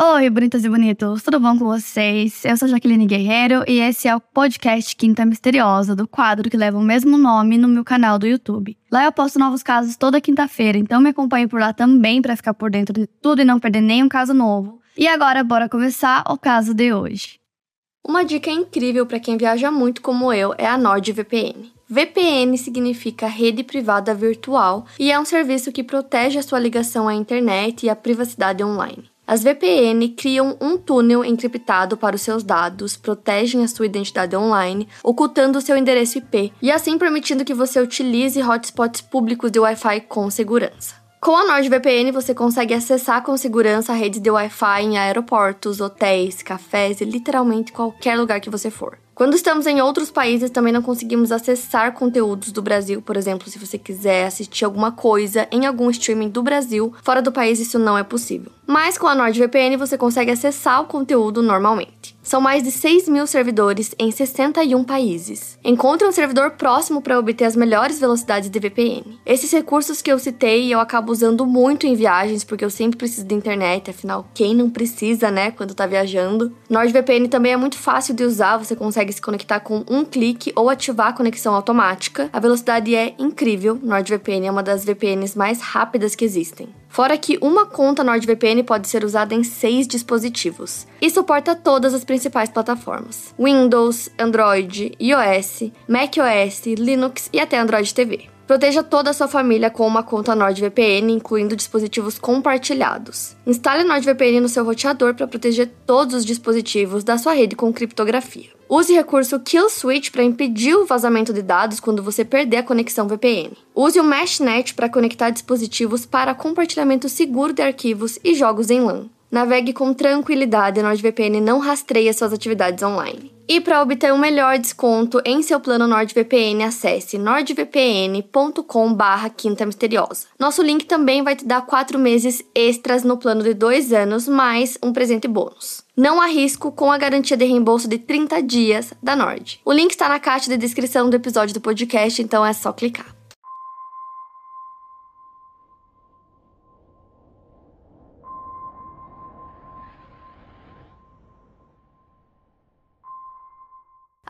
Oi, bonitas e bonitos, tudo bom com vocês? Eu sou Jaqueline Guerreiro e esse é o podcast Quinta Misteriosa, do quadro que leva o mesmo nome no meu canal do YouTube. Lá eu posto novos casos toda quinta-feira, então me acompanhe por lá também para ficar por dentro de tudo e não perder nenhum caso novo. E agora, bora começar o caso de hoje. Uma dica incrível para quem viaja muito como eu é a NordVPN. VPN significa rede privada virtual e é um serviço que protege a sua ligação à internet e a privacidade online. As VPN criam um túnel encriptado para os seus dados, protegem a sua identidade online, ocultando o seu endereço IP e assim permitindo que você utilize hotspots públicos de Wi-Fi com segurança. Com a NordVPN, você consegue acessar com segurança redes de Wi-Fi em aeroportos, hotéis, cafés e literalmente qualquer lugar que você for. Quando estamos em outros países, também não conseguimos acessar conteúdos do Brasil. Por exemplo, se você quiser assistir alguma coisa em algum streaming do Brasil, fora do país isso não é possível. Mas com a NordVPN você consegue acessar o conteúdo normalmente. São mais de 6 mil servidores em 61 países. Encontre um servidor próximo para obter as melhores velocidades de VPN. Esses recursos que eu citei eu acabo usando muito em viagens, porque eu sempre preciso de internet, afinal, quem não precisa, né, quando tá viajando? NordVPN também é muito fácil de usar, você consegue se conectar com um clique ou ativar a conexão automática. A velocidade é incrível, NordVPN é uma das VPNs mais rápidas que existem. Fora que uma conta NordVPN pode ser usada em seis dispositivos e suporta todas as principais plataformas: Windows, Android, iOS, macOS, Linux e até Android TV. Proteja toda a sua família com uma conta NordVPN, incluindo dispositivos compartilhados. Instale NordVPN no seu roteador para proteger todos os dispositivos da sua rede com criptografia. Use recurso Kill Switch para impedir o vazamento de dados quando você perder a conexão VPN. Use o MeshNet para conectar dispositivos para compartilhamento seguro de arquivos e jogos em LAN. Navegue com tranquilidade, a NordVPN não rastreia suas atividades online. E para obter um melhor desconto em seu plano NordVPN, acesse nordvpn.com/barra Quinta Misteriosa. Nosso link também vai te dar 4 meses extras no plano de 2 anos, mais um presente bônus. Não há risco com a garantia de reembolso de 30 dias da Nord. O link está na caixa de descrição do episódio do podcast, então é só clicar.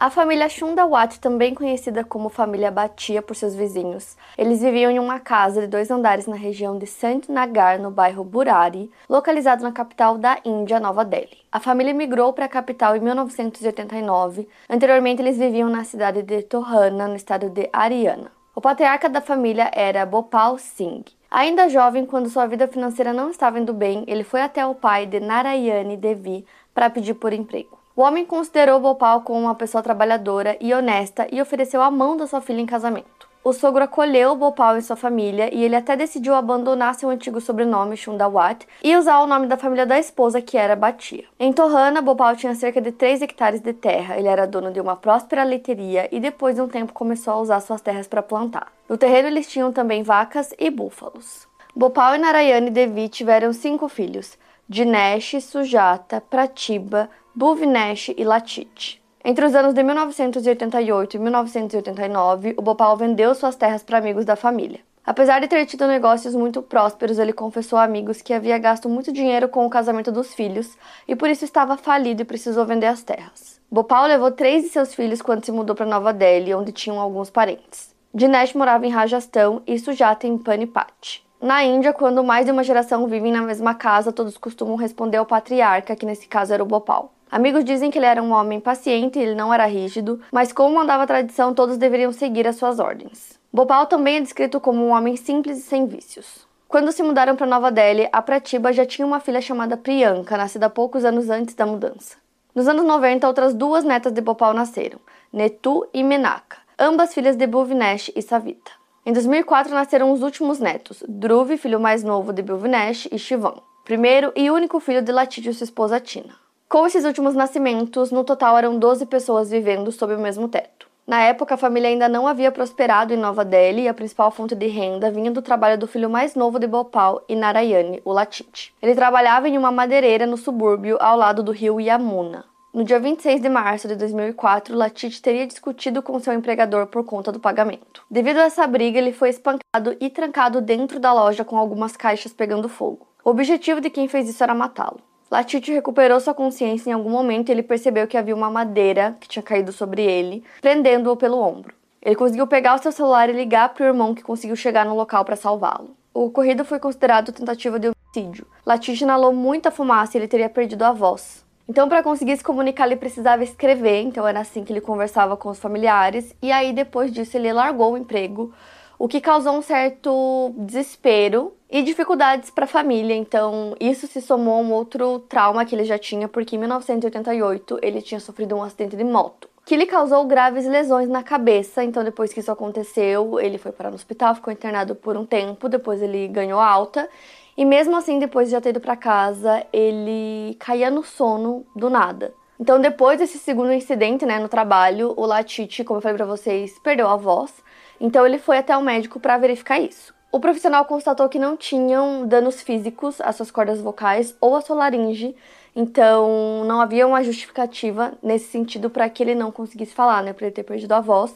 A família Shundawat, também conhecida como família Batia por seus vizinhos, eles viviam em uma casa de dois andares na região de Sant Nagar, no bairro Burari, localizado na capital da Índia, Nova Delhi. A família migrou para a capital em 1989. Anteriormente, eles viviam na cidade de Tohana, no estado de Haryana. O patriarca da família era Bhopal Singh. Ainda jovem, quando sua vida financeira não estava indo bem, ele foi até o pai de Narayani Devi para pedir por emprego. O homem considerou Bhopal como uma pessoa trabalhadora e honesta e ofereceu a mão da sua filha em casamento. O sogro acolheu Bhopal em sua família e ele até decidiu abandonar seu antigo sobrenome Shundawat e usar o nome da família da esposa, que era Batia. Em Tohana, Bhopal tinha cerca de 3 hectares de terra. Ele era dono de uma próspera leiteria e depois de um tempo começou a usar suas terras para plantar. No terreno eles tinham também vacas e búfalos. Bhopal e Narayani Devi tiveram cinco filhos: Dinesh, Sujata, Pratiba, Bhuvnesh e Latit. Entre os anos de 1988 e 1989, o Bhopal vendeu suas terras para amigos da família. Apesar de ter tido negócios muito prósperos, ele confessou a amigos que havia gasto muito dinheiro com o casamento dos filhos e por isso estava falido e precisou vender as terras. Bhopal levou três de seus filhos quando se mudou para Nova Delhi, onde tinham alguns parentes. Dinesh morava em Rajasthan e Sujata em Panipat. Na Índia, quando mais de uma geração vivem na mesma casa, todos costumam responder ao patriarca, que nesse caso era o Bhopal. Amigos dizem que ele era um homem paciente e ele não era rígido, mas como mandava a tradição, todos deveriam seguir as suas ordens. Bhopal também é descrito como um homem simples e sem vícios. Quando se mudaram para Nova Delhi, a Pratiba já tinha uma filha chamada Priyanka, nascida poucos anos antes da mudança. Nos anos 90, outras duas netas de Bhopal nasceram, Netu e Menaka, ambas filhas de Bhuvnesh e Savita. Em 2004 nasceram os últimos netos, Dhruv, filho mais novo de Bhuvnesh, e Shivan, primeiro e único filho de Latit e sua esposa Tina. Com esses últimos nascimentos, no total eram 12 pessoas vivendo sob o mesmo teto. Na época, a família ainda não havia prosperado em Nova Delhi e a principal fonte de renda vinha do trabalho do filho mais novo de Bhopal e Narayani, o Latit. Ele trabalhava em uma madeireira no subúrbio ao lado do rio Yamuna. No dia 26 de março de 2004, Latit teria discutido com seu empregador por conta do pagamento. Devido a essa briga, ele foi espancado e trancado dentro da loja com algumas caixas pegando fogo. O objetivo de quem fez isso era matá-lo. Latite recuperou sua consciência em algum momento e ele percebeu que havia uma madeira que tinha caído sobre ele, prendendo-o pelo ombro. Ele conseguiu pegar o seu celular e ligar para o irmão que conseguiu chegar no local para salvá-lo. O ocorrido foi considerado tentativa de homicídio. Latite inalou muita fumaça e ele teria perdido a voz. Então, para conseguir se comunicar, ele precisava escrever, então era assim que ele conversava com os familiares. E aí, depois disso, ele largou o emprego, o que causou um certo desespero e dificuldades para a família. Então, isso se somou a um outro trauma que ele já tinha, porque em 1988 ele tinha sofrido um acidente de moto. Que lhe causou graves lesões na cabeça. Então, depois que isso aconteceu, ele foi parar no hospital, ficou internado por um tempo. Depois, ele ganhou alta e mesmo assim, depois de já ter ido para casa, ele caía no sono do nada. Então, depois desse segundo incidente, né, no trabalho, o Latite, como eu falei para vocês, perdeu a voz. Então, ele foi até o médico para verificar isso. O profissional constatou que não tinham danos físicos às suas cordas vocais ou à sua laringe, então não havia uma justificativa nesse sentido para que ele não conseguisse falar, né, para ele ter perdido a voz.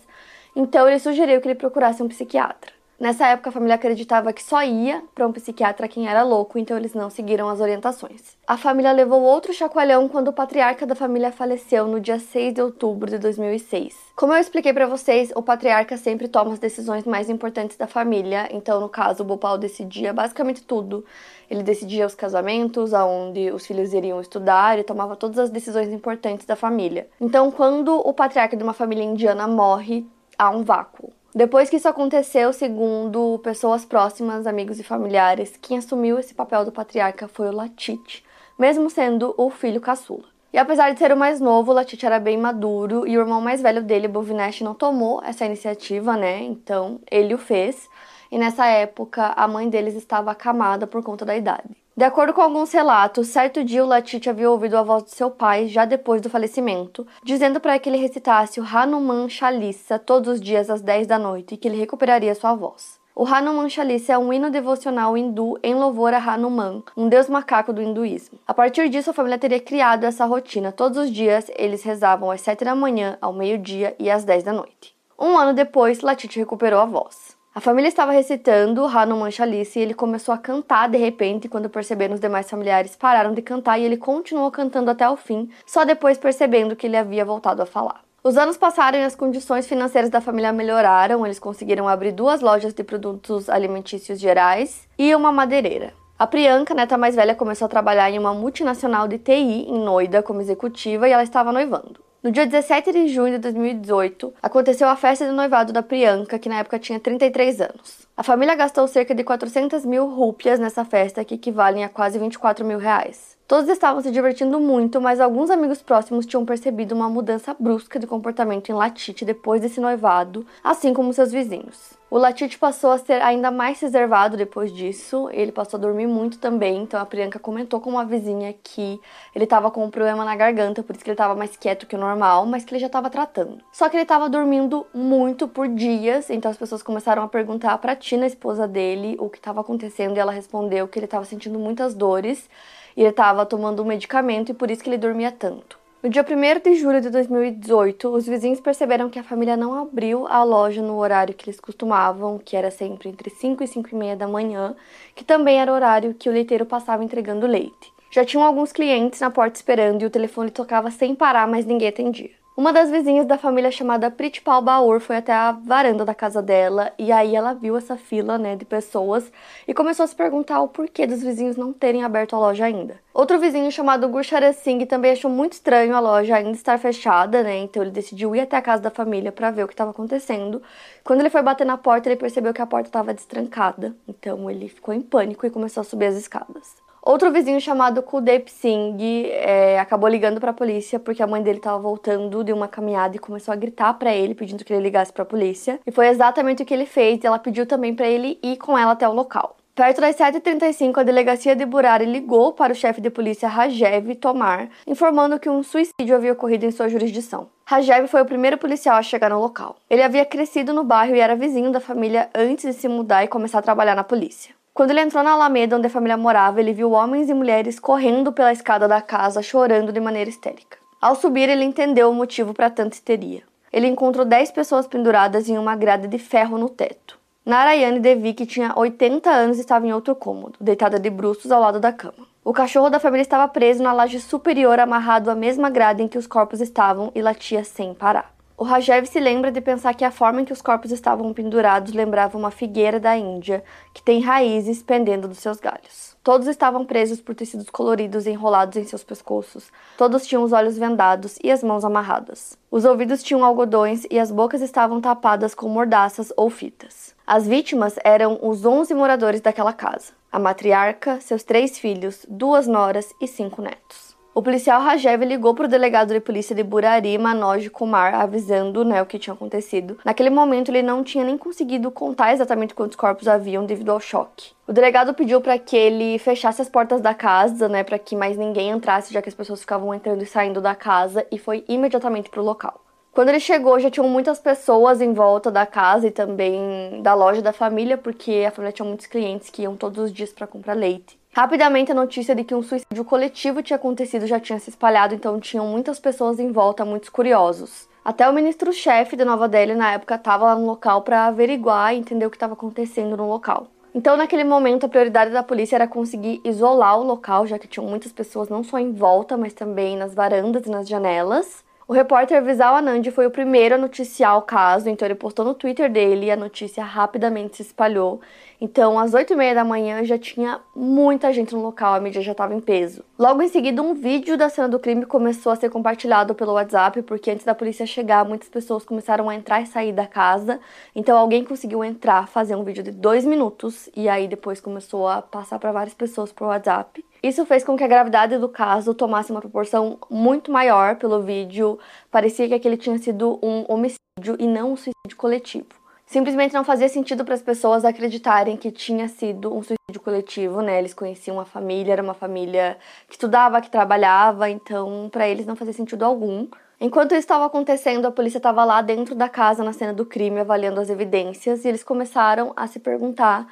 Então ele sugeriu que ele procurasse um psiquiatra. Nessa época, a família acreditava que só ia para um psiquiatra quem era louco, então eles não seguiram as orientações. A família levou outro chacoalhão quando o patriarca da família faleceu no dia 6 de outubro de 2006. Como eu expliquei para vocês, o patriarca sempre toma as decisões mais importantes da família, então no caso o Bopal decidia basicamente tudo. Ele decidia os casamentos, aonde os filhos iriam estudar, e tomava todas as decisões importantes da família. Então, quando o patriarca de uma família indiana morre, há um vácuo. Depois que isso aconteceu, segundo pessoas próximas, amigos e familiares, quem assumiu esse papel do patriarca foi o Latite, mesmo sendo o filho caçula. E apesar de ser o mais novo, Latite era bem maduro e o irmão mais velho dele, Bovinesh, não tomou essa iniciativa, né? Então ele o fez. E nessa época a mãe deles estava acamada por conta da idade. De acordo com alguns relatos, certo dia o Latite havia ouvido a voz de seu pai, já depois do falecimento, dizendo para que ele recitasse o Hanuman Chalissa todos os dias às 10 da noite e que ele recuperaria sua voz. O Hanuman Chalissa é um hino devocional hindu em louvor a Hanuman, um deus macaco do hinduísmo. A partir disso, a família teria criado essa rotina. Todos os dias, eles rezavam às 7 da manhã, ao meio-dia e às 10 da noite. Um ano depois, Latite recuperou a voz. A família estava recitando Hanuman Chalice e ele começou a cantar de repente. Quando perceberam, os demais familiares pararam de cantar e ele continuou cantando até o fim, só depois percebendo que ele havia voltado a falar. Os anos passaram e as condições financeiras da família melhoraram. Eles conseguiram abrir duas lojas de produtos alimentícios gerais e uma madeireira. A Priyanka, neta mais velha, começou a trabalhar em uma multinacional de TI em Noida como executiva e ela estava noivando. No dia 17 de junho de 2018, aconteceu a festa de noivado da Priyanka, que na época tinha 33 anos. A família gastou cerca de 400 mil rúpias nessa festa, que equivalem a quase 24 mil reais. Todos estavam se divertindo muito, mas alguns amigos próximos tinham percebido uma mudança brusca de comportamento em Latite depois desse noivado, assim como seus vizinhos. O Latite passou a ser ainda mais reservado depois disso, ele passou a dormir muito também, então a Priyanka comentou com uma vizinha que ele estava com um problema na garganta, por isso que ele estava mais quieto que o normal, mas que ele já estava tratando. Só que ele estava dormindo muito por dias, então as pessoas começaram a perguntar para Tina, a esposa dele, o que estava acontecendo e ela respondeu que ele estava sentindo muitas dores ele estava tomando um medicamento e por isso que ele dormia tanto. No dia 1 de julho de 2018, os vizinhos perceberam que a família não abriu a loja no horário que eles costumavam, que era sempre entre 5 e 5 e meia da manhã, que também era o horário que o leiteiro passava entregando leite. Já tinham alguns clientes na porta esperando e o telefone tocava sem parar, mas ninguém atendia. Uma das vizinhas da família chamada Pritpal Baur foi até a varanda da casa dela e aí ela viu essa fila, né, de pessoas e começou a se perguntar o porquê dos vizinhos não terem aberto a loja ainda. Outro vizinho chamado Gurshara Singh também achou muito estranho a loja ainda estar fechada, né? Então ele decidiu ir até a casa da família para ver o que estava acontecendo. Quando ele foi bater na porta, ele percebeu que a porta estava destrancada. Então ele ficou em pânico e começou a subir as escadas. Outro vizinho chamado Kudep Singh é, acabou ligando para a polícia porque a mãe dele estava voltando de uma caminhada e começou a gritar para ele pedindo que ele ligasse para a polícia. E foi exatamente o que ele fez. Ela pediu também para ele ir com ela até o local. Perto das 7h35, a delegacia de Burari ligou para o chefe de polícia Rajev Tomar, informando que um suicídio havia ocorrido em sua jurisdição. Rajev foi o primeiro policial a chegar no local. Ele havia crescido no bairro e era vizinho da família antes de se mudar e começar a trabalhar na polícia. Quando ele entrou na Alameda onde a família morava, ele viu homens e mulheres correndo pela escada da casa, chorando de maneira histérica. Ao subir, ele entendeu o motivo para tanta histeria. Ele encontrou 10 pessoas penduradas em uma grade de ferro no teto. Narayane Devi, que tinha 80 anos, estava em outro cômodo, deitada de bruços ao lado da cama. O cachorro da família estava preso na laje superior, amarrado à mesma grade em que os corpos estavam e latia sem parar. O Rajev se lembra de pensar que a forma em que os corpos estavam pendurados lembrava uma figueira da Índia, que tem raízes pendendo dos seus galhos. Todos estavam presos por tecidos coloridos enrolados em seus pescoços. Todos tinham os olhos vendados e as mãos amarradas. Os ouvidos tinham algodões e as bocas estavam tapadas com mordaças ou fitas. As vítimas eram os 11 moradores daquela casa: a matriarca, seus três filhos, duas noras e cinco netos. O policial Rajev ligou para o delegado de polícia de Burari, Manoj Kumar, avisando né, o que tinha acontecido. Naquele momento, ele não tinha nem conseguido contar exatamente quantos corpos haviam devido ao choque. O delegado pediu para que ele fechasse as portas da casa, né, para que mais ninguém entrasse, já que as pessoas ficavam entrando e saindo da casa, e foi imediatamente para o local. Quando ele chegou, já tinham muitas pessoas em volta da casa e também da loja da família, porque a família tinha muitos clientes que iam todos os dias para comprar leite. Rapidamente, a notícia de que um suicídio coletivo tinha acontecido já tinha se espalhado, então tinham muitas pessoas em volta, muitos curiosos. Até o ministro-chefe de Nova Delhi na época estava lá no local para averiguar e entender o que estava acontecendo no local. Então, naquele momento, a prioridade da polícia era conseguir isolar o local, já que tinham muitas pessoas não só em volta, mas também nas varandas e nas janelas. O repórter Vizal Anand foi o primeiro a noticiar o caso, então ele postou no Twitter dele e a notícia rapidamente se espalhou. Então, às 8 e meia da manhã já tinha muita gente no local, a mídia já estava em peso. Logo em seguida, um vídeo da cena do crime começou a ser compartilhado pelo WhatsApp, porque antes da polícia chegar, muitas pessoas começaram a entrar e sair da casa. Então, alguém conseguiu entrar, fazer um vídeo de dois minutos, e aí depois começou a passar para várias pessoas por WhatsApp. Isso fez com que a gravidade do caso tomasse uma proporção muito maior pelo vídeo. Parecia que aquele tinha sido um homicídio e não um suicídio coletivo simplesmente não fazia sentido para as pessoas acreditarem que tinha sido um suicídio coletivo, né? Eles conheciam a família, era uma família que estudava, que trabalhava, então para eles não fazia sentido algum. Enquanto isso estava acontecendo, a polícia estava lá dentro da casa na cena do crime avaliando as evidências e eles começaram a se perguntar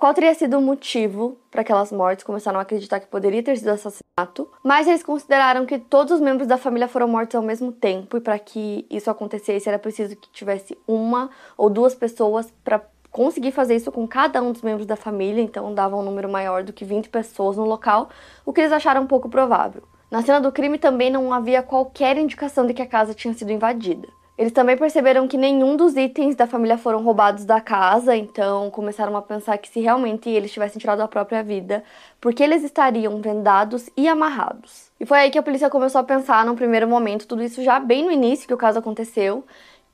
qual teria sido o motivo para aquelas mortes? Começaram a acreditar que poderia ter sido assassinato, mas eles consideraram que todos os membros da família foram mortos ao mesmo tempo e para que isso acontecesse era preciso que tivesse uma ou duas pessoas para conseguir fazer isso com cada um dos membros da família, então dava um número maior do que 20 pessoas no local, o que eles acharam pouco provável. Na cena do crime também não havia qualquer indicação de que a casa tinha sido invadida. Eles também perceberam que nenhum dos itens da família foram roubados da casa, então começaram a pensar que se realmente eles tivessem tirado a própria vida, porque eles estariam vendados e amarrados. E foi aí que a polícia começou a pensar, num primeiro momento, tudo isso já bem no início que o caso aconteceu,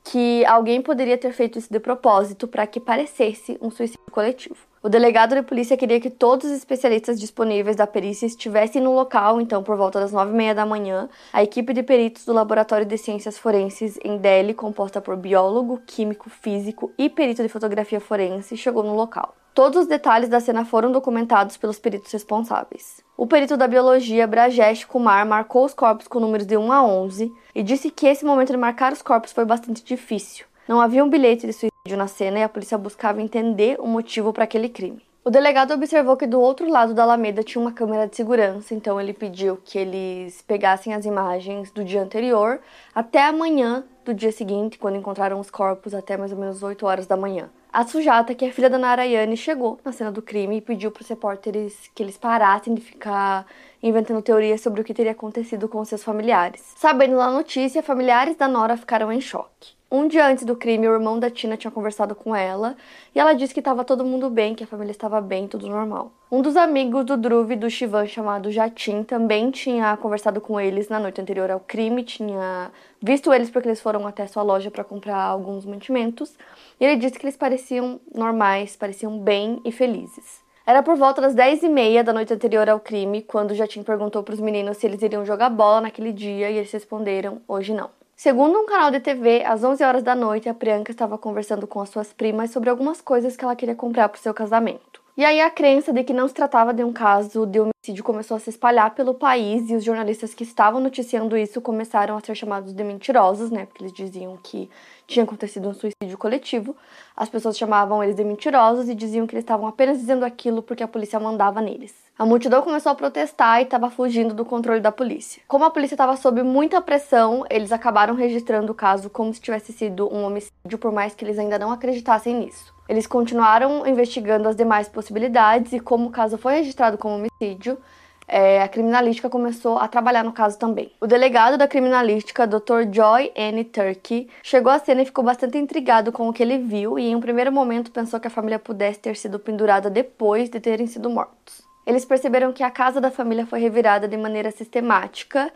que alguém poderia ter feito isso de propósito para que parecesse um suicídio coletivo. O delegado de polícia queria que todos os especialistas disponíveis da perícia estivessem no local, então, por volta das nove e meia da manhã, a equipe de peritos do Laboratório de Ciências Forenses em Delhi, composta por biólogo, químico, físico e perito de fotografia forense, chegou no local. Todos os detalhes da cena foram documentados pelos peritos responsáveis. O perito da biologia, Brajesh Kumar, marcou os corpos com números de 1 a 11 e disse que esse momento de marcar os corpos foi bastante difícil. Não havia um bilhete de suicídio na cena e a polícia buscava entender o motivo para aquele crime. O delegado observou que do outro lado da Alameda tinha uma câmera de segurança, então ele pediu que eles pegassem as imagens do dia anterior até amanhã do dia seguinte, quando encontraram os corpos, até mais ou menos 8 horas da manhã. A Sujata, que é filha da Narayane, chegou na cena do crime e pediu para os repórteres que eles parassem de ficar inventando teorias sobre o que teria acontecido com seus familiares. Sabendo da notícia, familiares da Nora ficaram em choque. Um dia antes do crime, o irmão da Tina tinha conversado com ela e ela disse que estava todo mundo bem, que a família estava bem, tudo normal. Um dos amigos do Dhruv e do Shivan, chamado Jatin, também tinha conversado com eles na noite anterior ao crime, tinha visto eles porque eles foram até sua loja para comprar alguns mantimentos e ele disse que eles pareciam normais, pareciam bem e felizes. Era por volta das 10 e meia da noite anterior ao crime, quando Jatin perguntou para os meninos se eles iriam jogar bola naquele dia e eles responderam: hoje não. Segundo um canal de TV, às 11 horas da noite, a Priyanka estava conversando com as suas primas sobre algumas coisas que ela queria comprar para o seu casamento. E aí a crença de que não se tratava de um caso de homicídio começou a se espalhar pelo país e os jornalistas que estavam noticiando isso começaram a ser chamados de mentirosos, né? Porque eles diziam que tinha acontecido um suicídio coletivo. As pessoas chamavam eles de mentirosos e diziam que eles estavam apenas dizendo aquilo porque a polícia mandava neles. A multidão começou a protestar e estava fugindo do controle da polícia. Como a polícia estava sob muita pressão, eles acabaram registrando o caso como se tivesse sido um homicídio, por mais que eles ainda não acreditassem nisso. Eles continuaram investigando as demais possibilidades e, como o caso foi registrado como homicídio, é, a criminalística começou a trabalhar no caso também. O delegado da criminalística, Dr. Joy N. Turkey, chegou à cena e ficou bastante intrigado com o que ele viu e, em um primeiro momento, pensou que a família pudesse ter sido pendurada depois de terem sido mortos. Eles perceberam que a casa da família foi revirada de maneira sistemática.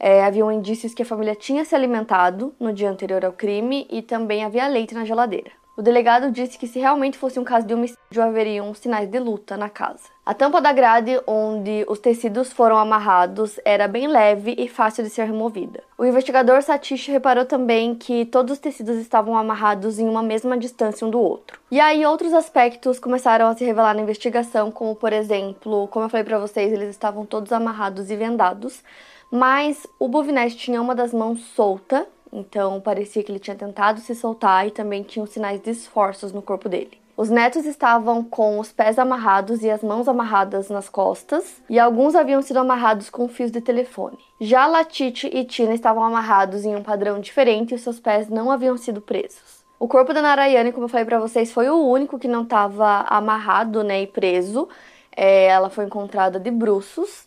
É, haviam indícios que a família tinha se alimentado no dia anterior ao crime e também havia leite na geladeira. O delegado disse que se realmente fosse um caso de homicídio, haveriam sinais de luta na casa. A tampa da grade onde os tecidos foram amarrados era bem leve e fácil de ser removida. O investigador Satish reparou também que todos os tecidos estavam amarrados em uma mesma distância um do outro. E aí outros aspectos começaram a se revelar na investigação, como por exemplo, como eu falei para vocês, eles estavam todos amarrados e vendados, mas o Bovinete tinha uma das mãos solta então parecia que ele tinha tentado se soltar e também tinham sinais de esforços no corpo dele. Os netos estavam com os pés amarrados e as mãos amarradas nas costas, e alguns haviam sido amarrados com fios de telefone. Já Latite e Tina estavam amarrados em um padrão diferente e seus pés não haviam sido presos. O corpo da Narayane, como eu falei para vocês, foi o único que não estava amarrado né, e preso. É, ela foi encontrada de bruços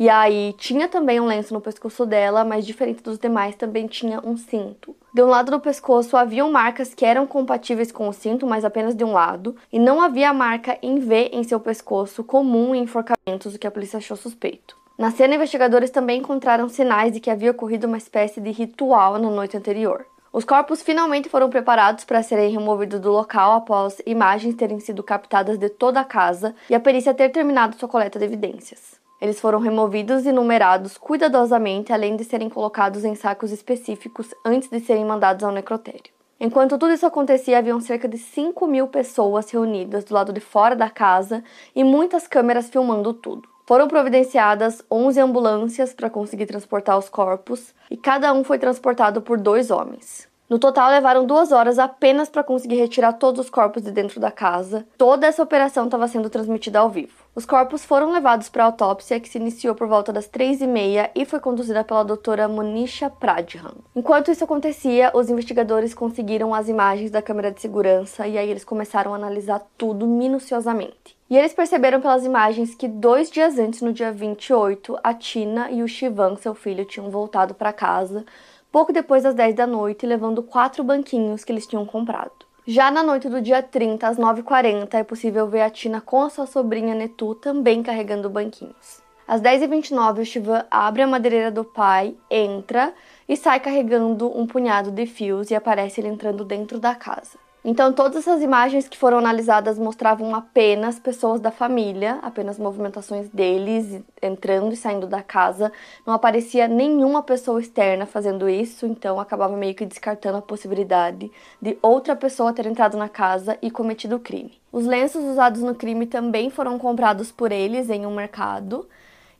e aí tinha também um lenço no pescoço dela, mas diferente dos demais, também tinha um cinto. De um lado do pescoço haviam marcas que eram compatíveis com o cinto, mas apenas de um lado, e não havia marca em V em seu pescoço, comum em enforcamentos, o que a polícia achou suspeito. Na cena, investigadores também encontraram sinais de que havia ocorrido uma espécie de ritual na noite anterior. Os corpos finalmente foram preparados para serem removidos do local após imagens terem sido captadas de toda a casa e a perícia ter terminado sua coleta de evidências. Eles foram removidos e numerados cuidadosamente, além de serem colocados em sacos específicos antes de serem mandados ao necrotério. Enquanto tudo isso acontecia, haviam cerca de 5 mil pessoas reunidas do lado de fora da casa e muitas câmeras filmando tudo. Foram providenciadas 11 ambulâncias para conseguir transportar os corpos e cada um foi transportado por dois homens. No total, levaram duas horas apenas para conseguir retirar todos os corpos de dentro da casa. Toda essa operação estava sendo transmitida ao vivo. Os corpos foram levados para a autópsia, que se iniciou por volta das três e meia e foi conduzida pela doutora Monisha Pradhan. Enquanto isso acontecia, os investigadores conseguiram as imagens da câmera de segurança e aí eles começaram a analisar tudo minuciosamente. E eles perceberam pelas imagens que dois dias antes, no dia 28, a Tina e o Shivan, seu filho, tinham voltado para casa pouco depois das 10 da noite, levando quatro banquinhos que eles tinham comprado. Já na noite do dia 30, às 9h40, é possível ver a Tina com a sua sobrinha Netu também carregando banquinhos. Às 10h29, o Shivan abre a madeireira do pai, entra e sai carregando um punhado de fios e aparece ele entrando dentro da casa. Então, todas essas imagens que foram analisadas mostravam apenas pessoas da família, apenas movimentações deles entrando e saindo da casa. Não aparecia nenhuma pessoa externa fazendo isso, então acabava meio que descartando a possibilidade de outra pessoa ter entrado na casa e cometido o crime. Os lenços usados no crime também foram comprados por eles em um mercado.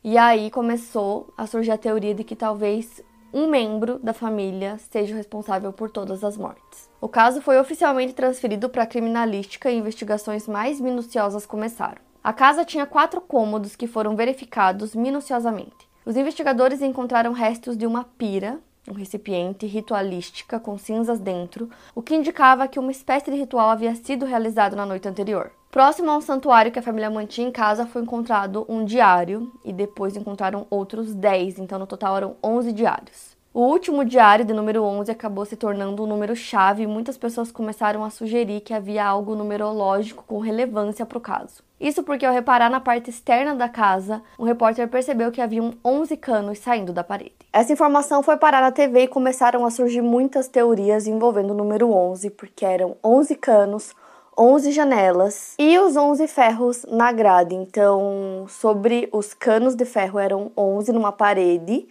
E aí começou a surgir a teoria de que talvez um membro da família seja responsável por todas as mortes. O caso foi oficialmente transferido para a criminalística e investigações mais minuciosas começaram. A casa tinha quatro cômodos que foram verificados minuciosamente. Os investigadores encontraram restos de uma pira, um recipiente ritualística com cinzas dentro, o que indicava que uma espécie de ritual havia sido realizado na noite anterior. Próximo a um santuário que a família mantinha em casa foi encontrado um diário e depois encontraram outros 10, então no total eram 11 diários. O último diário, de número 11, acabou se tornando um número-chave e muitas pessoas começaram a sugerir que havia algo numerológico com relevância para o caso. Isso porque, ao reparar na parte externa da casa, um repórter percebeu que haviam 11 canos saindo da parede. Essa informação foi parar na TV e começaram a surgir muitas teorias envolvendo o número 11, porque eram 11 canos, 11 janelas e os 11 ferros na grade. Então, sobre os canos de ferro eram 11 numa parede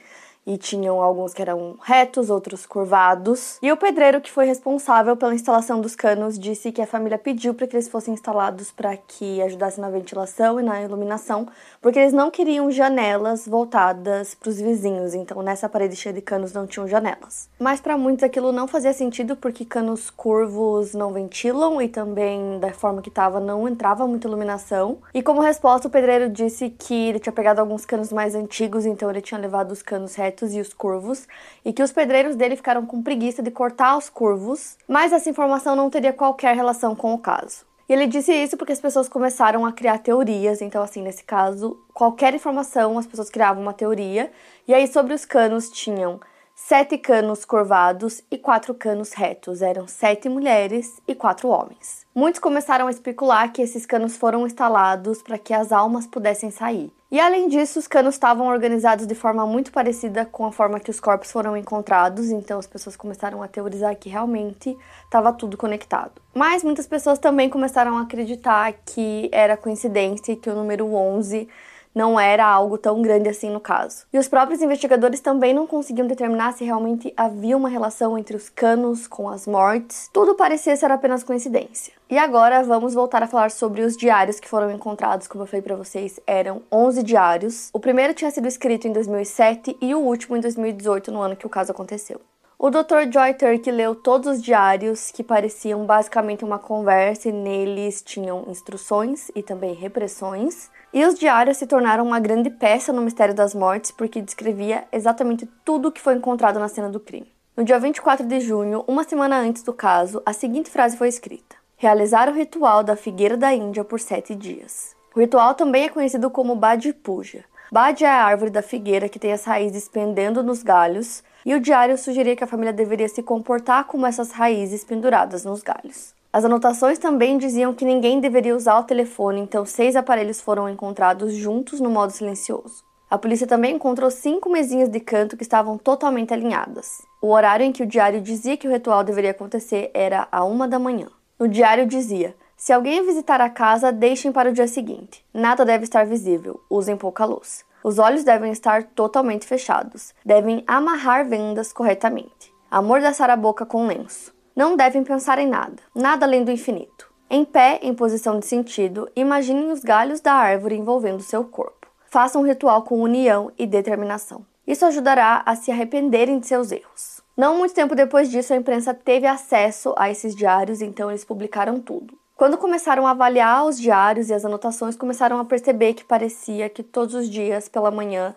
e tinham alguns que eram retos, outros curvados. E o pedreiro que foi responsável pela instalação dos canos disse que a família pediu para que eles fossem instalados para que ajudassem na ventilação e na iluminação, porque eles não queriam janelas voltadas para os vizinhos, então nessa parede cheia de canos não tinham janelas. Mas para muitos aquilo não fazia sentido porque canos curvos não ventilam e também da forma que estava não entrava muita iluminação. E como resposta, o pedreiro disse que ele tinha pegado alguns canos mais antigos, então ele tinha levado os canos retos retos e os curvos, e que os pedreiros dele ficaram com preguiça de cortar os curvos, mas essa informação não teria qualquer relação com o caso. E ele disse isso porque as pessoas começaram a criar teorias. Então, assim, nesse caso, qualquer informação, as pessoas criavam uma teoria. E aí, sobre os canos, tinham sete canos curvados e quatro canos retos. Eram sete mulheres e quatro homens. Muitos começaram a especular que esses canos foram instalados para que as almas pudessem sair. E além disso, os canos estavam organizados de forma muito parecida com a forma que os corpos foram encontrados, então as pessoas começaram a teorizar que realmente estava tudo conectado. Mas muitas pessoas também começaram a acreditar que era coincidência e que o número 11 não era algo tão grande assim no caso. E os próprios investigadores também não conseguiam determinar se realmente havia uma relação entre os canos com as mortes. Tudo parecia ser apenas coincidência. E agora vamos voltar a falar sobre os diários que foram encontrados, como eu falei para vocês, eram 11 diários. O primeiro tinha sido escrito em 2007 e o último em 2018, no ano que o caso aconteceu. O Dr. Joy Turk leu todos os diários que pareciam basicamente uma conversa e neles tinham instruções e também repressões. E os diários se tornaram uma grande peça no mistério das mortes porque descrevia exatamente tudo o que foi encontrado na cena do crime. No dia 24 de junho, uma semana antes do caso, a seguinte frase foi escrita: Realizar o ritual da figueira da Índia por sete dias. O ritual também é conhecido como Badi Puja. Badi é a árvore da figueira que tem as raízes pendendo nos galhos, e o diário sugeria que a família deveria se comportar como essas raízes penduradas nos galhos. As anotações também diziam que ninguém deveria usar o telefone, então seis aparelhos foram encontrados juntos no modo silencioso. A polícia também encontrou cinco mesinhas de canto que estavam totalmente alinhadas. O horário em que o diário dizia que o ritual deveria acontecer era a uma da manhã. No diário dizia: se alguém visitar a casa, deixem para o dia seguinte. Nada deve estar visível, usem pouca luz. Os olhos devem estar totalmente fechados. Devem amarrar vendas corretamente. Amordaçar a boca com lenço. Não devem pensar em nada, nada além do infinito. Em pé, em posição de sentido, imaginem os galhos da árvore envolvendo seu corpo. Façam um ritual com união e determinação. Isso ajudará a se arrependerem de seus erros. Não muito tempo depois disso, a imprensa teve acesso a esses diários, então eles publicaram tudo. Quando começaram a avaliar os diários e as anotações, começaram a perceber que parecia que todos os dias pela manhã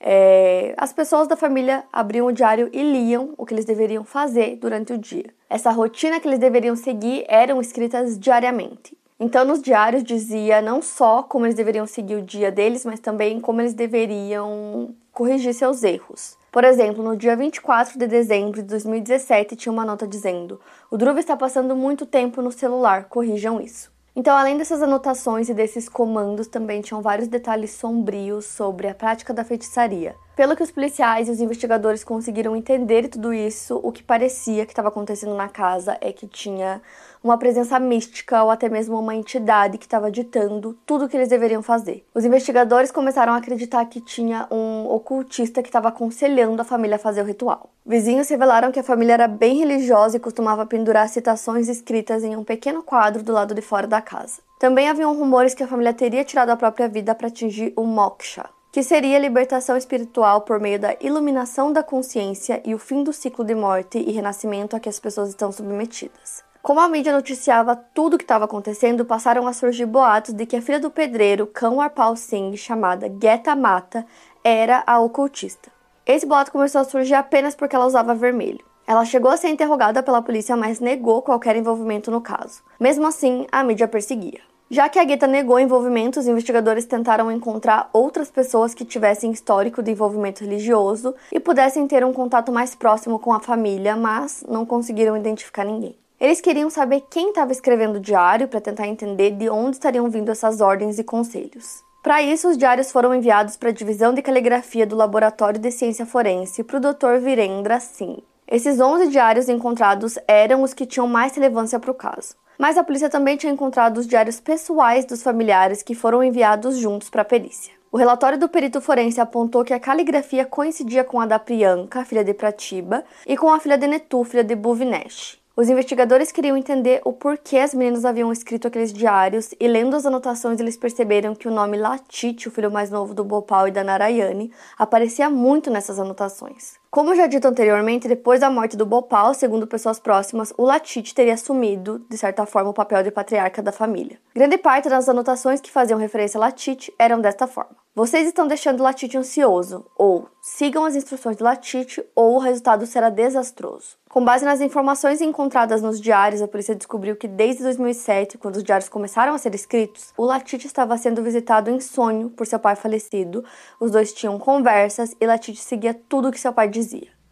é, as pessoas da família abriam o diário e liam o que eles deveriam fazer durante o dia. Essa rotina que eles deveriam seguir eram escritas diariamente. Então, nos diários dizia não só como eles deveriam seguir o dia deles, mas também como eles deveriam corrigir seus erros. Por exemplo, no dia 24 de dezembro de 2017 tinha uma nota dizendo: O Druva está passando muito tempo no celular, corrijam isso. Então, além dessas anotações e desses comandos, também tinham vários detalhes sombrios sobre a prática da feitiçaria. Pelo que os policiais e os investigadores conseguiram entender tudo isso, o que parecia que estava acontecendo na casa é que tinha uma presença mística ou até mesmo uma entidade que estava ditando tudo o que eles deveriam fazer. Os investigadores começaram a acreditar que tinha um ocultista que estava aconselhando a família a fazer o ritual. Vizinhos revelaram que a família era bem religiosa e costumava pendurar citações escritas em um pequeno quadro do lado de fora da casa. Também haviam rumores que a família teria tirado a própria vida para atingir o moksha, que seria a libertação espiritual por meio da iluminação da consciência e o fim do ciclo de morte e renascimento a que as pessoas estão submetidas. Como a mídia noticiava tudo o que estava acontecendo, passaram a surgir boatos de que a filha do pedreiro, Kanwar Pal Singh, chamada Geta Mata, era a ocultista. Esse boato começou a surgir apenas porque ela usava vermelho. Ela chegou a ser interrogada pela polícia, mas negou qualquer envolvimento no caso. Mesmo assim, a mídia perseguia. Já que a Guetta negou envolvimento, os investigadores tentaram encontrar outras pessoas que tivessem histórico de envolvimento religioso e pudessem ter um contato mais próximo com a família, mas não conseguiram identificar ninguém. Eles queriam saber quem estava escrevendo o diário para tentar entender de onde estariam vindo essas ordens e conselhos. Para isso, os diários foram enviados para a divisão de caligrafia do Laboratório de Ciência Forense para o Dr. Virendra Singh. Esses 11 diários encontrados eram os que tinham mais relevância para o caso. Mas a polícia também tinha encontrado os diários pessoais dos familiares que foram enviados juntos para a perícia. O relatório do perito forense apontou que a caligrafia coincidia com a da Priyanka, filha de Pratiba, e com a filha de Netu, filha de Bhuvinesh. Os investigadores queriam entender o porquê as meninas haviam escrito aqueles diários e lendo as anotações eles perceberam que o nome Latite, o filho mais novo do Bhopal e da Narayane, aparecia muito nessas anotações. Como já dito anteriormente, depois da morte do Bopal, segundo pessoas próximas, o Latite teria assumido, de certa forma, o papel de patriarca da família. Grande parte das anotações que faziam referência a Latite eram desta forma. Vocês estão deixando o Latite ansioso, ou sigam as instruções do Latite, ou o resultado será desastroso. Com base nas informações encontradas nos diários, a polícia descobriu que desde 2007, quando os diários começaram a ser escritos, o Latite estava sendo visitado em sonho por seu pai falecido. Os dois tinham conversas e Latite seguia tudo que seu pai dizia.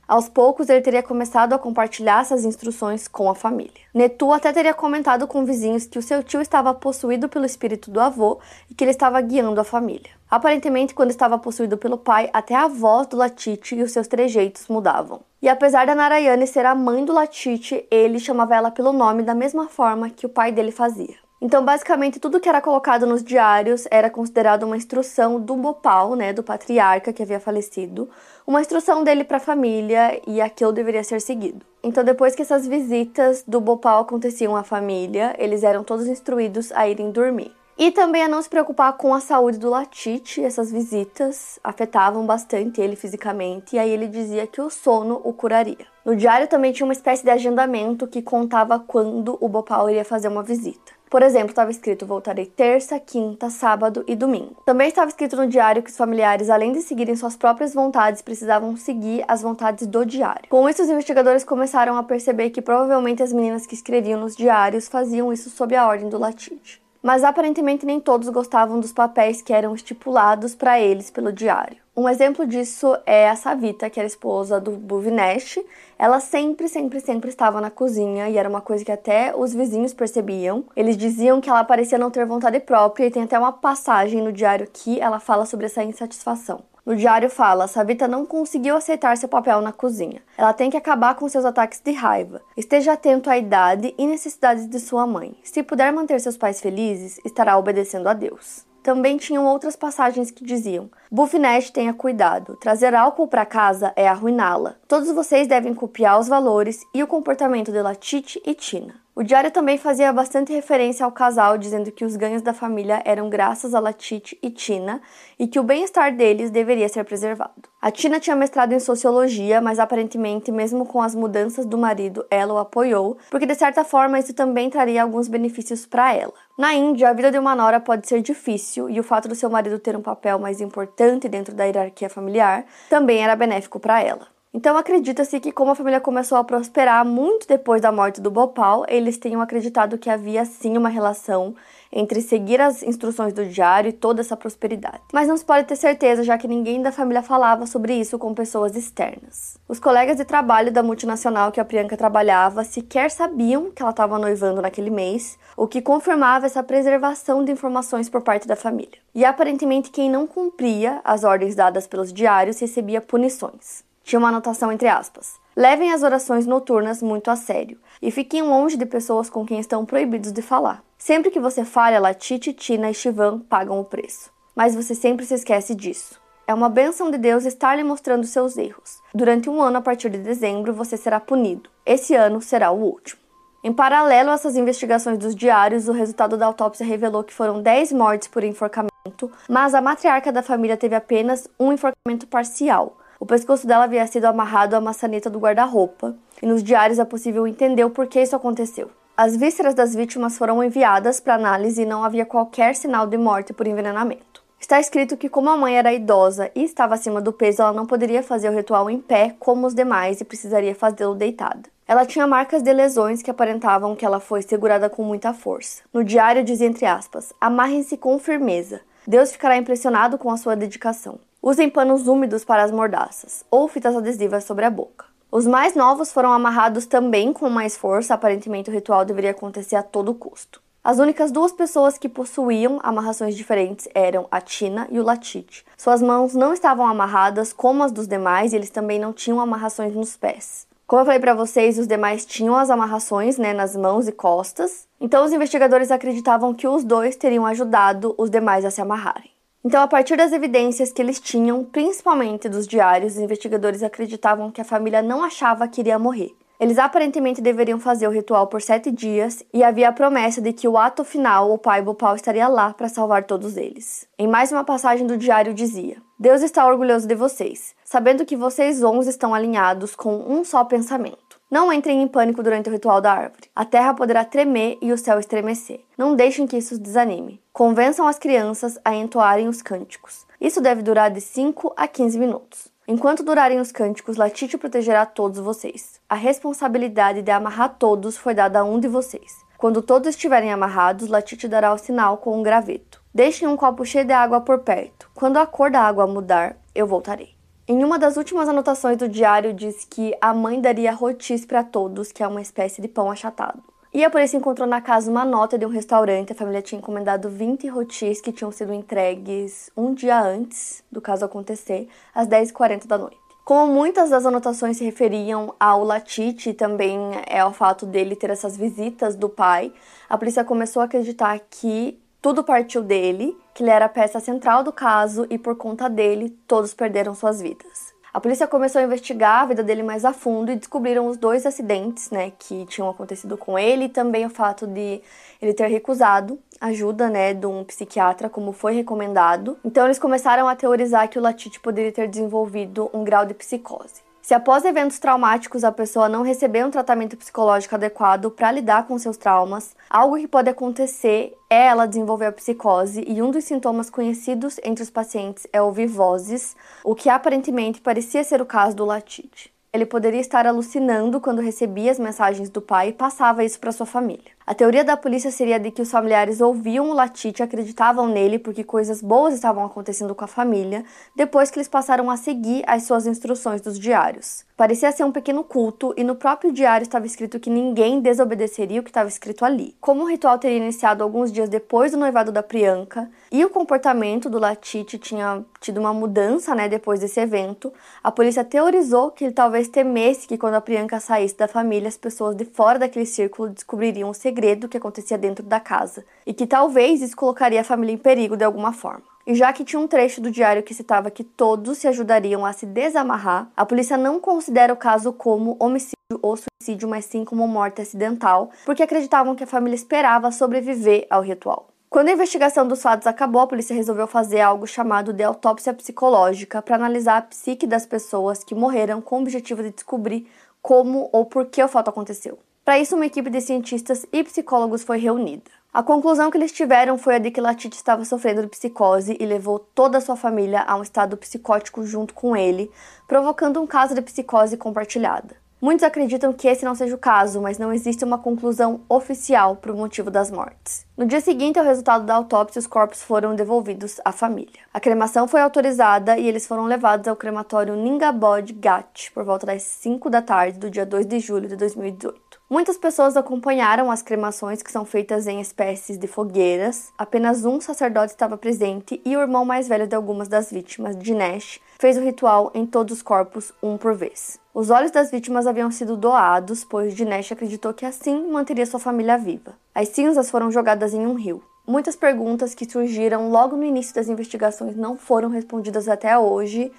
Aos poucos, ele teria começado a compartilhar essas instruções com a família. Netu até teria comentado com vizinhos que o seu tio estava possuído pelo espírito do avô e que ele estava guiando a família. Aparentemente, quando estava possuído pelo pai, até a voz do Latite e os seus trejeitos mudavam. E apesar da Narayane ser a mãe do Latite, ele chamava ela pelo nome da mesma forma que o pai dele fazia. Então, basicamente, tudo que era colocado nos diários era considerado uma instrução do Bopal, né, do patriarca que havia falecido, uma instrução dele para a família e aquilo deveria ser seguido. Então, depois que essas visitas do Bopal aconteciam à família, eles eram todos instruídos a irem dormir. E também a não se preocupar com a saúde do Latite, essas visitas afetavam bastante ele fisicamente, e aí ele dizia que o sono o curaria. No diário também tinha uma espécie de agendamento que contava quando o Bopal iria fazer uma visita. Por exemplo, estava escrito voltarei terça, quinta, sábado e domingo. Também estava escrito no diário que os familiares, além de seguirem suas próprias vontades, precisavam seguir as vontades do diário. Com isso, os investigadores começaram a perceber que provavelmente as meninas que escreviam nos diários faziam isso sob a ordem do Latite mas aparentemente nem todos gostavam dos papéis que eram estipulados para eles pelo diário. Um exemplo disso é a Savita, que era esposa do Buvinesh. Ela sempre, sempre, sempre estava na cozinha e era uma coisa que até os vizinhos percebiam. Eles diziam que ela parecia não ter vontade própria e tem até uma passagem no diário que ela fala sobre essa insatisfação. No diário fala: Savita não conseguiu aceitar seu papel na cozinha. Ela tem que acabar com seus ataques de raiva. Esteja atento à idade e necessidades de sua mãe. Se puder manter seus pais felizes, estará obedecendo a Deus. Também tinham outras passagens que diziam: Buffnet tenha cuidado. Trazer álcool para casa é arruiná-la. Todos vocês devem copiar os valores e o comportamento de Latite e Tina. O diário também fazia bastante referência ao casal, dizendo que os ganhos da família eram graças a Latite e Tina e que o bem-estar deles deveria ser preservado. A Tina tinha mestrado em sociologia, mas aparentemente, mesmo com as mudanças do marido, ela o apoiou, porque de certa forma isso também traria alguns benefícios para ela. Na Índia, a vida de uma nora pode ser difícil e o fato do seu marido ter um papel mais importante dentro da hierarquia familiar também era benéfico para ela. Então acredita-se que como a família começou a prosperar muito depois da morte do Bopal, eles tenham acreditado que havia sim uma relação entre seguir as instruções do diário e toda essa prosperidade. Mas não se pode ter certeza, já que ninguém da família falava sobre isso com pessoas externas. Os colegas de trabalho da multinacional que a Priyanka trabalhava sequer sabiam que ela estava noivando naquele mês, o que confirmava essa preservação de informações por parte da família. E aparentemente quem não cumpria as ordens dadas pelos diários recebia punições tinha uma anotação entre aspas. Levem as orações noturnas muito a sério e fiquem longe de pessoas com quem estão proibidos de falar. Sempre que você falha, Latite, Tina e Shivan pagam o preço. Mas você sempre se esquece disso. É uma bênção de Deus estar lhe mostrando seus erros. Durante um ano, a partir de dezembro, você será punido. Esse ano será o último. Em paralelo a essas investigações dos diários, o resultado da autópsia revelou que foram 10 mortes por enforcamento, mas a matriarca da família teve apenas um enforcamento parcial, o pescoço dela havia sido amarrado à maçaneta do guarda-roupa, e nos diários é possível entender o porquê isso aconteceu. As vísceras das vítimas foram enviadas para análise e não havia qualquer sinal de morte por envenenamento. Está escrito que, como a mãe era idosa e estava acima do peso, ela não poderia fazer o ritual em pé como os demais e precisaria fazê-lo deitada. Ela tinha marcas de lesões que aparentavam que ela foi segurada com muita força. No diário diz entre aspas: amarrem-se com firmeza. Deus ficará impressionado com a sua dedicação. Usem panos úmidos para as mordaças ou fitas adesivas sobre a boca. Os mais novos foram amarrados também com mais força, aparentemente o ritual deveria acontecer a todo custo. As únicas duas pessoas que possuíam amarrações diferentes eram a Tina e o Latite. Suas mãos não estavam amarradas como as dos demais e eles também não tinham amarrações nos pés. Como eu falei para vocês, os demais tinham as amarrações né, nas mãos e costas, então os investigadores acreditavam que os dois teriam ajudado os demais a se amarrarem. Então, a partir das evidências que eles tinham, principalmente dos diários, os investigadores acreditavam que a família não achava que iria morrer. Eles aparentemente deveriam fazer o ritual por sete dias e havia a promessa de que o ato final, o pai Bopal estaria lá para salvar todos eles. Em mais uma passagem do diário dizia: Deus está orgulhoso de vocês, sabendo que vocês onze estão alinhados com um só pensamento. Não entrem em pânico durante o ritual da árvore. A terra poderá tremer e o céu estremecer. Não deixem que isso os desanime. Convençam as crianças a entoarem os cânticos. Isso deve durar de 5 a 15 minutos. Enquanto durarem os cânticos, Latite protegerá todos vocês. A responsabilidade de amarrar todos foi dada a um de vocês. Quando todos estiverem amarrados, Latite dará o sinal com um graveto. Deixem um copo cheio de água por perto. Quando a cor da água mudar, eu voltarei. Em uma das últimas anotações do diário diz que a mãe daria rotis para todos, que é uma espécie de pão achatado. E a polícia encontrou na casa uma nota de um restaurante. A família tinha encomendado 20 rotis que tinham sido entregues um dia antes do caso acontecer, às 10h40 da noite. Como muitas das anotações se referiam ao Latite e também é ao fato dele ter essas visitas do pai, a polícia começou a acreditar que tudo partiu dele, que ele era a peça central do caso e por conta dele todos perderam suas vidas. A polícia começou a investigar a vida dele mais a fundo e descobriram os dois acidentes, né, que tinham acontecido com ele e também o fato de ele ter recusado ajuda, né, de um psiquiatra, como foi recomendado. Então eles começaram a teorizar que o Latite poderia ter desenvolvido um grau de psicose. Se após eventos traumáticos a pessoa não receber um tratamento psicológico adequado para lidar com seus traumas, algo que pode acontecer é ela desenvolver a psicose e um dos sintomas conhecidos entre os pacientes é ouvir vozes, o que aparentemente parecia ser o caso do Latite. Ele poderia estar alucinando quando recebia as mensagens do pai e passava isso para sua família. A teoria da polícia seria de que os familiares ouviam o Latite e acreditavam nele porque coisas boas estavam acontecendo com a família, depois que eles passaram a seguir as suas instruções dos diários. Parecia ser um pequeno culto e no próprio diário estava escrito que ninguém desobedeceria o que estava escrito ali. Como o ritual teria iniciado alguns dias depois do noivado da Priyanka e o comportamento do Latite tinha tido uma mudança, né, depois desse evento, a polícia teorizou que ele talvez temesse que quando a Priyanka saísse da família, as pessoas de fora daquele círculo descobririam o segredo que acontecia dentro da casa e que talvez isso colocaria a família em perigo de alguma forma. E já que tinha um trecho do diário que citava que todos se ajudariam a se desamarrar, a polícia não considera o caso como homicídio ou suicídio, mas sim como morte acidental, porque acreditavam que a família esperava sobreviver ao ritual. Quando a investigação dos fatos acabou, a polícia resolveu fazer algo chamado de autópsia psicológica para analisar a psique das pessoas que morreram com o objetivo de descobrir como ou por que o fato aconteceu. Para isso, uma equipe de cientistas e psicólogos foi reunida. A conclusão que eles tiveram foi a de que Latite estava sofrendo de psicose e levou toda a sua família a um estado psicótico junto com ele, provocando um caso de psicose compartilhada. Muitos acreditam que esse não seja o caso, mas não existe uma conclusão oficial para o motivo das mortes. No dia seguinte ao resultado da autópsia, os corpos foram devolvidos à família. A cremação foi autorizada e eles foram levados ao crematório Ningabod Ghat por volta das 5 da tarde do dia 2 de julho de 2018. Muitas pessoas acompanharam as cremações que são feitas em espécies de fogueiras. Apenas um sacerdote estava presente e o irmão mais velho de algumas das vítimas, Dinesh, fez o ritual em todos os corpos, um por vez. Os olhos das vítimas haviam sido doados, pois Dinesh acreditou que assim manteria sua família viva. As cinzas foram jogadas em um rio. Muitas perguntas que surgiram logo no início das investigações não foram respondidas até hoje,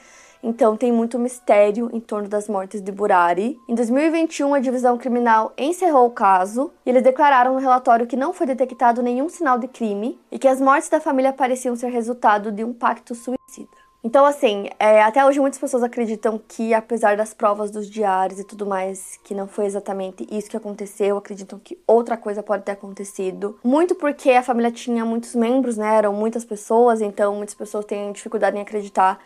então tem muito mistério em torno das mortes de Burari. Em 2021, a divisão criminal encerrou o caso e eles declararam no relatório que não foi detectado nenhum sinal de crime e que as mortes da família pareciam ser resultado de um pacto suicida. Então, assim, é, até hoje muitas pessoas acreditam que, apesar das provas dos diários e tudo mais, que não foi exatamente isso que aconteceu, acreditam que outra coisa pode ter acontecido. Muito porque a família tinha muitos membros, né? Eram muitas pessoas, então muitas pessoas têm dificuldade em acreditar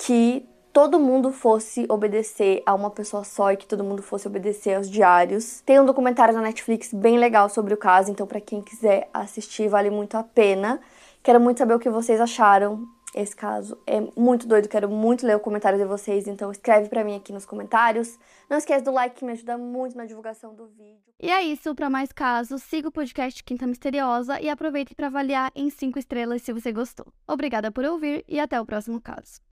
que todo mundo fosse obedecer a uma pessoa só e que todo mundo fosse obedecer aos diários. Tem um documentário na Netflix bem legal sobre o caso, então para quem quiser assistir vale muito a pena. Quero muito saber o que vocês acharam. Esse caso é muito doido, quero muito ler o comentário de vocês, então escreve para mim aqui nos comentários. Não esquece do like que me ajuda muito na divulgação do vídeo. E é isso, para mais casos, siga o podcast Quinta Misteriosa e aproveite para avaliar em 5 estrelas se você gostou. Obrigada por ouvir e até o próximo caso.